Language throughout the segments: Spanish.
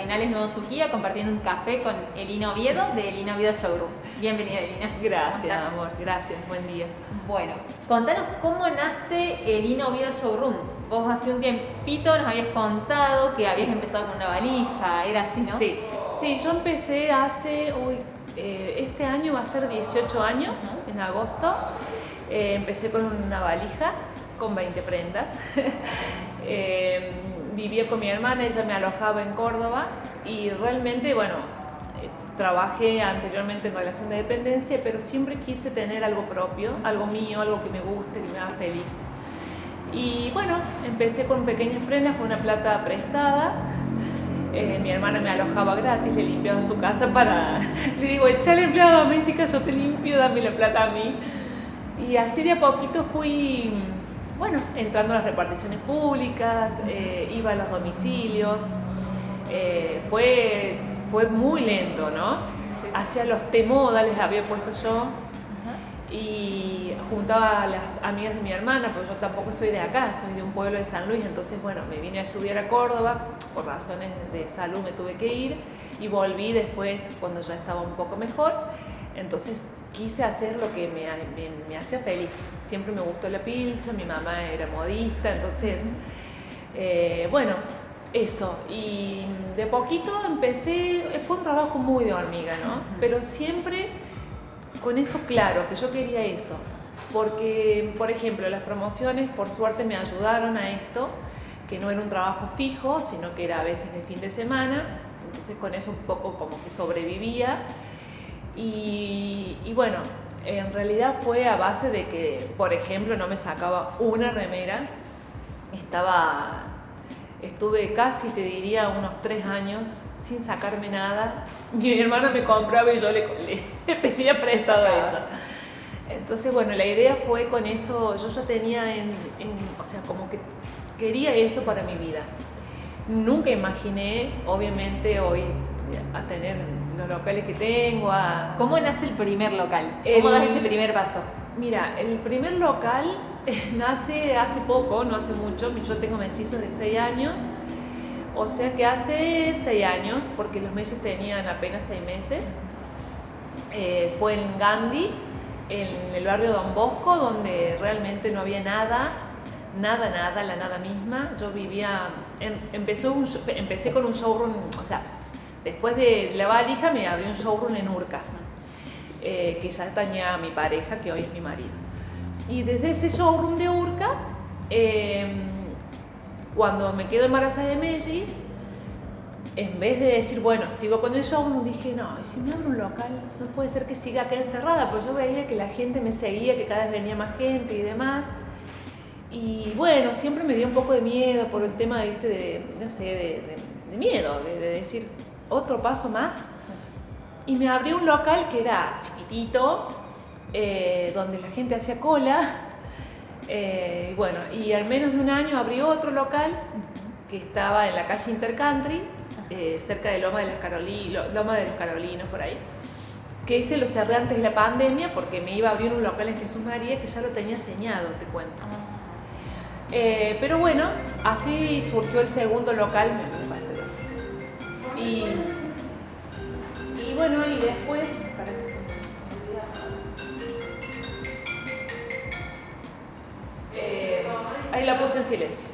Cardinales Nuevo Suquía compartiendo un café con Elina Oviedo de Elina Oviedo Showroom. Bienvenida, Elina. Gracias, amor. Gracias. Buen día. Bueno, contanos cómo nace Elina Oviedo Showroom. Vos hace un tiempito nos habías contado que habías empezado con una valija, ¿era así, no? Sí, sí, yo empecé hace, uy, eh, este año va a ser 18 años, en agosto. Eh, empecé con una valija con 20 prendas. Eh, vivía con mi hermana, ella me alojaba en Córdoba y realmente, bueno, trabajé anteriormente en relación de dependencia, pero siempre quise tener algo propio, algo mío, algo que me guste, que me haga feliz. Y bueno, empecé con pequeñas prendas, con una plata prestada. mi hermana me alojaba gratis, le limpiaba su casa para... Le digo, echale empleada doméstica, yo te limpio, dame la plata a mí. Y así de a poquito fui, bueno, entrando a las reparticiones públicas, eh, iba a los domicilios. Eh, fue, fue muy lento, ¿no? Hacia los moda les había puesto yo y juntaba a las amigas de mi hermana, porque yo tampoco soy de acá, soy de un pueblo de San Luis, entonces bueno, me vine a estudiar a Córdoba, por razones de salud me tuve que ir y volví después cuando ya estaba un poco mejor entonces quise hacer lo que me, me, hacía feliz. Siempre me gustó la pilcha, mi mamá era modista, entonces, eh, bueno, eso. Y de poquito empecé, fue un trabajo muy de hormiga, ¿no? Pero siempre con eso claro, que yo quería eso. Porque, por ejemplo, las promociones, por suerte, me ayudaron a esto, que no era un trabajo fijo, sino que era a veces de fin de semana. Entonces con eso un poco como que sobrevivía y, bueno, en realidad fue a base de que, por ejemplo, no me sacaba una remera. Estaba, estuve casi, te diría, unos tres años sin sacarme nada. Mi hermana me compraba y yo le, pedía prestado a ella. Entonces, bueno, la idea fue con eso, yo ya tenía en, o sea, como que quería eso para mi vida. Nunca imaginé, obviamente, hoy a tener los locales que tengo. A... ¿Cómo nace el primer local? ¿Cómo das ese primer paso? Mira, el primer local nace hace poco, no hace mucho. Yo tengo mellizos de 6 años. O sea que hace 6 años, porque los mellizos tenían apenas 6 meses. Eh, fue en Gandhi, en el barrio Don Bosco, donde realmente no había nada, nada, nada, la nada misma. Yo vivía, empezó empecé con un showroom, o sea, Después de la valija me abrí un showroom en Urca, eh, que ya tenía a mi pareja, que hoy es mi marido. Y desde ese showroom de Urca, em, cuando me quedo embarazada de Mellis, en vez de decir, bueno, sigo con el showroom, dije, no, y si me abro un local, no puede ser que siga acá encerrada, pues yo veía que la gente me seguía, que cada vez venía más gente y demás. Y bueno, siempre me dio un poco de miedo por el tema, de no sé, de, miedo, de decir, otro paso más y me abrí un local que era chiquitito, eh, donde la gente hacía cola. Eh, bueno, y al menos de un año abrí otro local que estaba en la calle Intercountry, eh, cerca de Loma de, las Loma de los Carolinos, por ahí. Que ese lo cerré antes de la pandemia porque me iba a abrir un local en Jesús María que ya lo tenía señado, te cuento. pero bueno, así surgió el segundo local, y, y bueno, y después, eh, ahí la puse en silencio.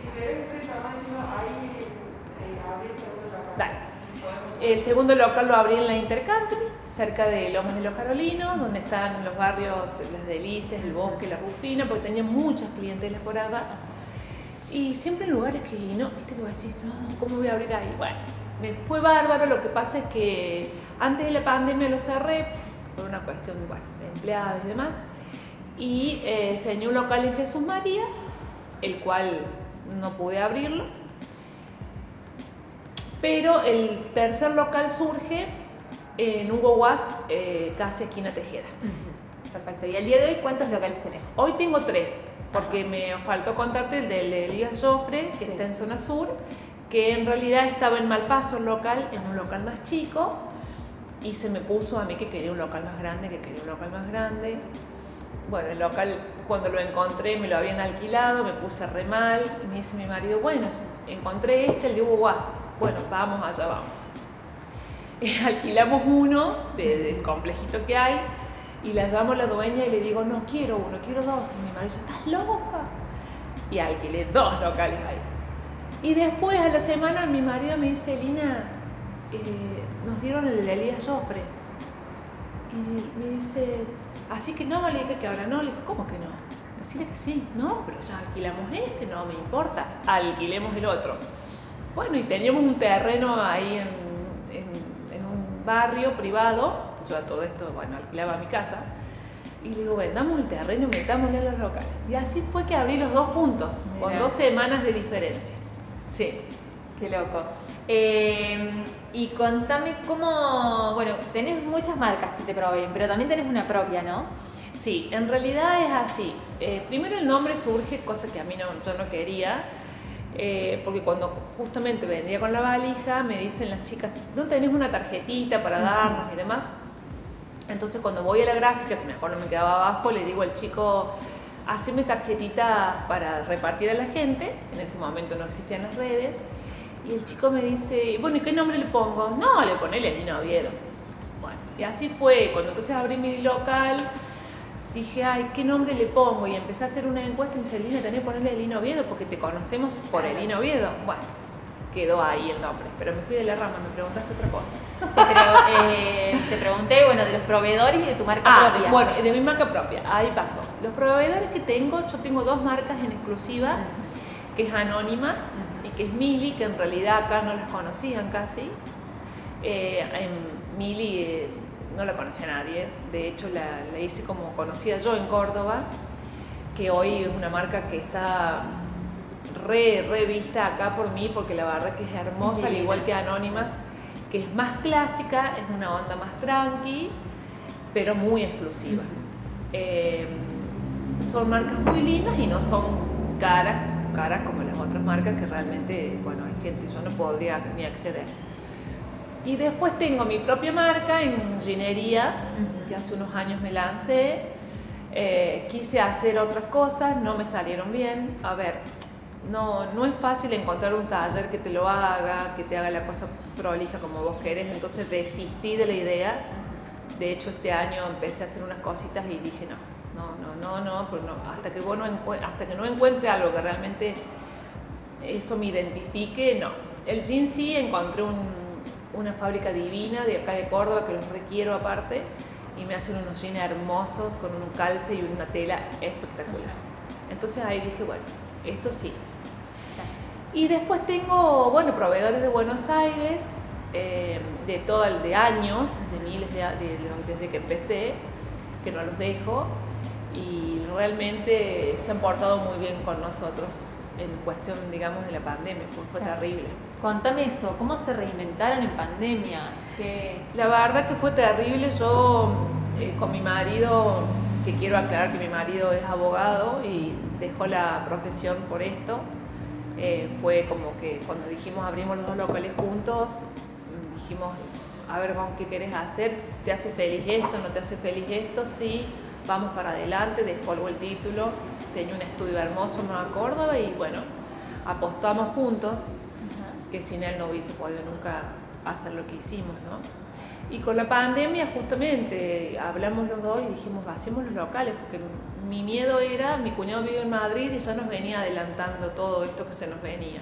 Dale. El segundo local lo abrí en la Intercountry, cerca de Lomas de los Carolinos, donde están los barrios Las Delicias, el Bosque, la Rufina, porque tenía muchas clientelas por allá. Y siempre en lugares que no, viste que vos decís, no, ¿cómo voy a abrir ahí? Bueno, me fue bárbaro, lo que pasa es que antes de la pandemia lo cerré por una cuestión de empleados y demás, y eh, un local en Jesús María, el cual no pude abrirlo, pero el tercer local surge en Hugo Guas, eh, casi esquina Tejeda. Perfecto. ¿Y al día de hoy cuántos locales tenés? Hoy tengo tres, porque me faltó contarte el del de Elías Joffre, que está en zona sur, que en realidad estaba en Malpaso el local, en un local más chico, y se me puso a mí que quería un local más grande, que quería un local más grande. Bueno, el local cuando lo encontré me lo habían alquilado, me puse re mal, y me dice mi marido, bueno, encontré este, el de Hugo Bueno, vamos allá, vamos. alquilamos uno del complejito que hay y la llamo a la dueña y le digo, no quiero uno, quiero dos. Y mi marido estás loca. Y alquilé dos locales ahí. Y después a la semana mi marido me dice, Lina, eh, nos dieron el de Elías Joffre. Y me dice, así que no, le dije que ahora no, le dije, ¿cómo que no? Decirle que sí, no, pero ya alquilamos este, no me importa, alquilemos el otro. Bueno, y teníamos un terreno ahí en, en, un barrio privado, yo a todo esto, bueno, alquilaba mi casa, y le digo, vendamos el terreno y metámosle a los locales. Y así fue que abrí los dos juntos, con dos semanas de diferencia. Sí. Qué loco. Eh, y contame cómo, bueno, tenés muchas marcas que te proveen, pero también tenés una propia, ¿no? Sí, en realidad es así. Eh, primero el nombre surge, cosa que a mí no, yo no quería, eh, porque cuando justamente vendía con la valija, me dicen las chicas, ¿no tenés una tarjetita para darnos y demás? Entonces cuando voy a la gráfica, que mejor no me quedaba abajo, le digo al chico, haceme tarjetita para repartir a la gente, en ese momento no existían las redes, y el chico me dice, bueno, ¿y qué nombre le pongo? No, le pone Lenina Oviedo. Bueno, y así fue, cuando entonces abrí mi local, dije, ay, ¿qué nombre le pongo? Y empecé a hacer una encuesta y me dice, Lina, tenés que ponerle Elina Oviedo porque te conocemos por Elina Oviedo. Bueno, quedó ahí el nombre, pero me fui de la rama, me preguntaste otra cosa. Te, eh, te pregunté, bueno, de los proveedores y de tu marca ah, propia. Bueno, de mi marca propia, ahí pasó. Los proveedores que tengo, yo tengo dos marcas en exclusiva, que es Anónimas y que es Mili, que en realidad acá no las conocían casi. Eh, en Mili eh, no la conocía nadie, de hecho la, la hice como conocía yo en Córdoba, que hoy es una marca que está re, revista acá por mí, porque la verdad que es hermosa, al igual que Anónimas, es más clásica, es una onda más tranqui, pero muy exclusiva. Em, son marcas muy lindas y no son caras, caras como las otras marcas que realmente, bueno, hay gente, yo no podría ni acceder. Y después tengo mi propia marca en ginería, que hace unos años me lancé. Eh, quise hacer otras cosas, no me salieron bien. A ver, no, no es fácil encontrar un taller que te lo haga, que te haga la cosa prolija como vos querés, entonces desistí de la idea. De hecho, este año empecé a hacer unas cositas y dije, no, no, no, no, no, pues no. Hasta, que no hasta que no encuentre algo que realmente eso me identifique, no. El jean sí, encontré una fábrica divina de acá de Córdoba que los requiero aparte y me hacen unos jeans hermosos con un calce y una tela espectacular. Entonces ahí dije, bueno, esto sí, y después tengo, bueno, proveedores de Buenos Aires, eh, de todo el de años, de miles de, desde que empecé, que no los dejo, y realmente se han portado muy bien con nosotros en cuestión, digamos, de la pandemia, porque fue terrible. Contame eso, ¿cómo se reinventaron en pandemia? La verdad que fue terrible, yo eh, con mi marido, que quiero aclarar que mi marido es abogado y dejó la profesión por esto, eh, fue como que cuando dijimos abrimos los dos locales juntos, dijimos, a ver, ¿qué querés hacer? ¿Te hace feliz esto? ¿No te hace feliz esto? Sí, vamos para adelante, despolvo el título, tenía un estudio hermoso en Nueva Córdoba y bueno, apostamos juntos, que sin él no hubiese podido nunca hacer lo que hicimos, ¿no? Y con la pandemia justamente hablamos los dos y dijimos, hacemos los locales, porque mi miedo era, mi cuñado vive en Madrid y ya nos venía adelantando todo esto que se nos venía.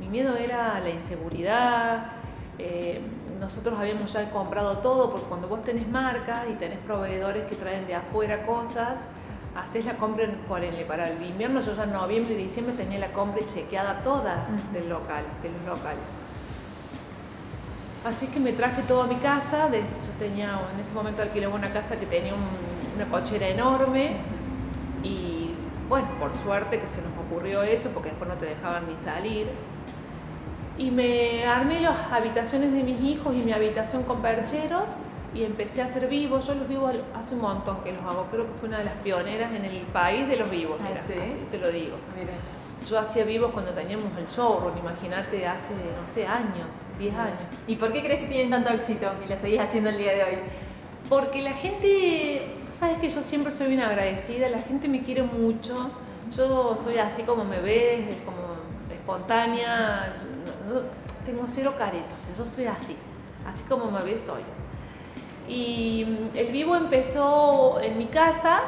Mi miedo era la inseguridad, eh, nosotros habíamos ya comprado todo, porque cuando vos tenés marcas y tenés proveedores que traen de afuera cosas, haces la compra en, para el invierno, yo ya en noviembre y diciembre tenía la compra chequeada toda del local, de los locales. Así que me traje todo a mi casa. yo tenía, en ese momento alquilaba una casa que tenía una cochera enorme. Y bueno, por suerte que se nos ocurrió eso, porque después no te dejaban ni salir. Y me armé las habitaciones de mis hijos y mi habitación con percheros y empecé a hacer vivos. Yo los vivos hace un montón que los hago. Creo que fue una de las pioneras en el país de los vivos. Ah, mira, así te lo digo. Yo hacía vivos cuando teníamos el showroom, imagínate, hace, no sé, años, 10 años. ¿Y por qué crees que tienen tanto éxito y lo seguís haciendo el día de hoy? Porque la gente, sabes que yo siempre soy bien agradecida, la gente me quiere mucho, yo soy así como me ves, como espontánea, tengo cero caretas, yo soy así. así como me ves hoy. Y el vivo empezó en mi casa,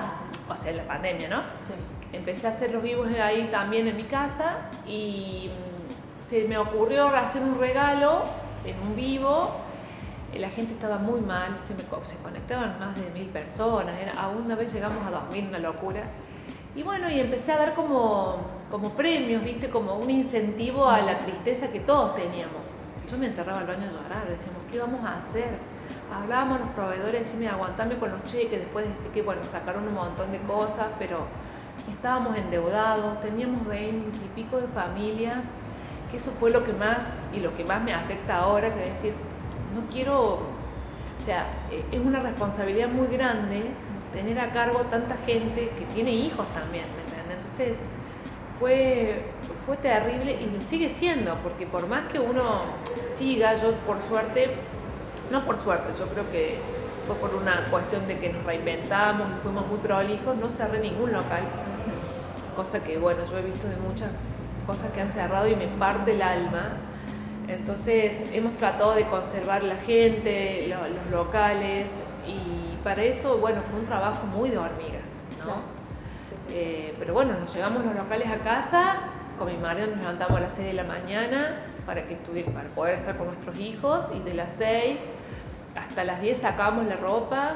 o sea, en la pandemia, ¿no? Empecé a hacer los vivos ahí también en mi casa y mm, se me ocurrió hacer un regalo en un vivo. La gente estaba muy mal, se, me, conectaban más de mil personas, a una vez llegamos a dos mil, una locura. Y bueno, y empecé a dar como, como premios, ¿viste? Como un incentivo a la tristeza que todos teníamos. Yo me encerraba al baño a llorar, decíamos, ¿qué vamos a hacer? Hablábamos los proveedores, decíamos, aguantame con los cheques, después de decir que, bueno, sacaron un montón de cosas, pero estábamos endeudados, teníamos veinte y pico de familias, que eso fue lo que más, y lo que más me afecta ahora, que es decir, no quiero, o sea, e, es una responsabilidad muy grande tener a cargo tanta gente que tiene hijos también, ¿me entiendes? Entonces fue, fue terrible y lo sigue siendo, porque por más que uno siga, yo por suerte, no por suerte, yo creo que fue por una cuestión de que nos reinventamos y fuimos muy prolijos, no cerré ningún local, cosa que bueno, yo he visto de muchas cosas que han cerrado y me parte el alma. Entonces hemos tratado de conservar la gente, los locales y para eso, bueno, fue un trabajo muy de hormiga, ¿no? Eh, pero bueno, nos llevamos los locales a casa, con mi marido nos levantamos a las 6 de la mañana para, que para poder estar con nuestros hijos y de las 6 hasta las 10 sacamos la ropa.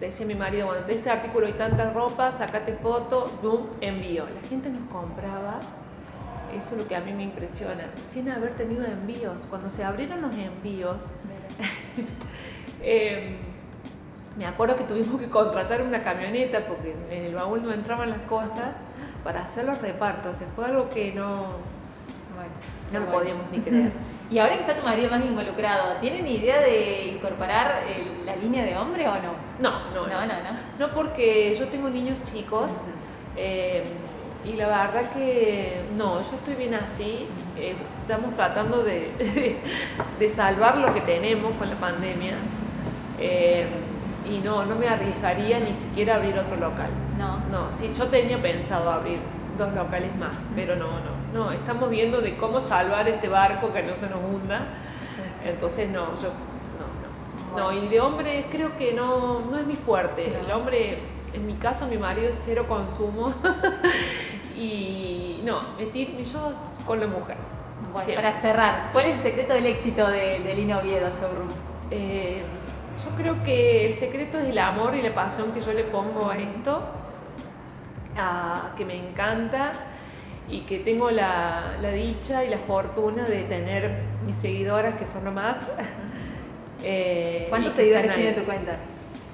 Decía mi marido, bueno, de este artículo hay tanta ropa, sacate foto, boom, envío. La gente nos compraba, eso es lo que a mí me impresiona, sin haber tenido envíos. Cuando se abrieron los envíos, eh, me acuerdo que tuvimos que contratar una camioneta porque en el baúl no entraban las cosas para hacer los repartos. O fue algo que no, no lo podíamos ni creer. Y ahora que está tu marido más involucrado, ¿tienen idea de incorporar la línea de hombre o no? No, no, no. No, no, porque yo tengo niños chicos eh, y la verdad que no, yo estoy bien así. Eh, estamos tratando de, de, salvar lo que tenemos con la pandemia. Eh, y no, no me arriesgaría ni siquiera a abrir otro local. No. No, sí, yo tenía pensado abrir dos locales más, pero no, no, no, estamos viendo de cómo salvar este barco que no se nos hunda. Entonces no, yo no, no. No, y de hombre creo que no, no es mi fuerte. El hombre, en mi caso, mi marido es cero consumo. y no, metí yo con la mujer. Bueno, para cerrar, ¿cuál es el secreto del éxito de, de Lina Oviedo Showroom? Eh, yo creo que el secreto es el amor y la pasión que yo le pongo a esto, que me encanta y que tengo la, dicha y la fortuna de tener mis seguidoras que son nomás. Eh, ¿Cuántos seguidores tiene tu cuenta?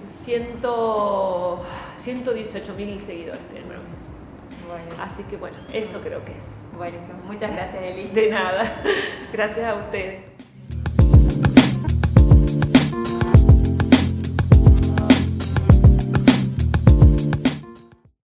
118 mil seguidores tenemos. Así que bueno, eso creo que es. Buenísimo. Muchas gracias, Eli. De nada. Gracias a ustedes.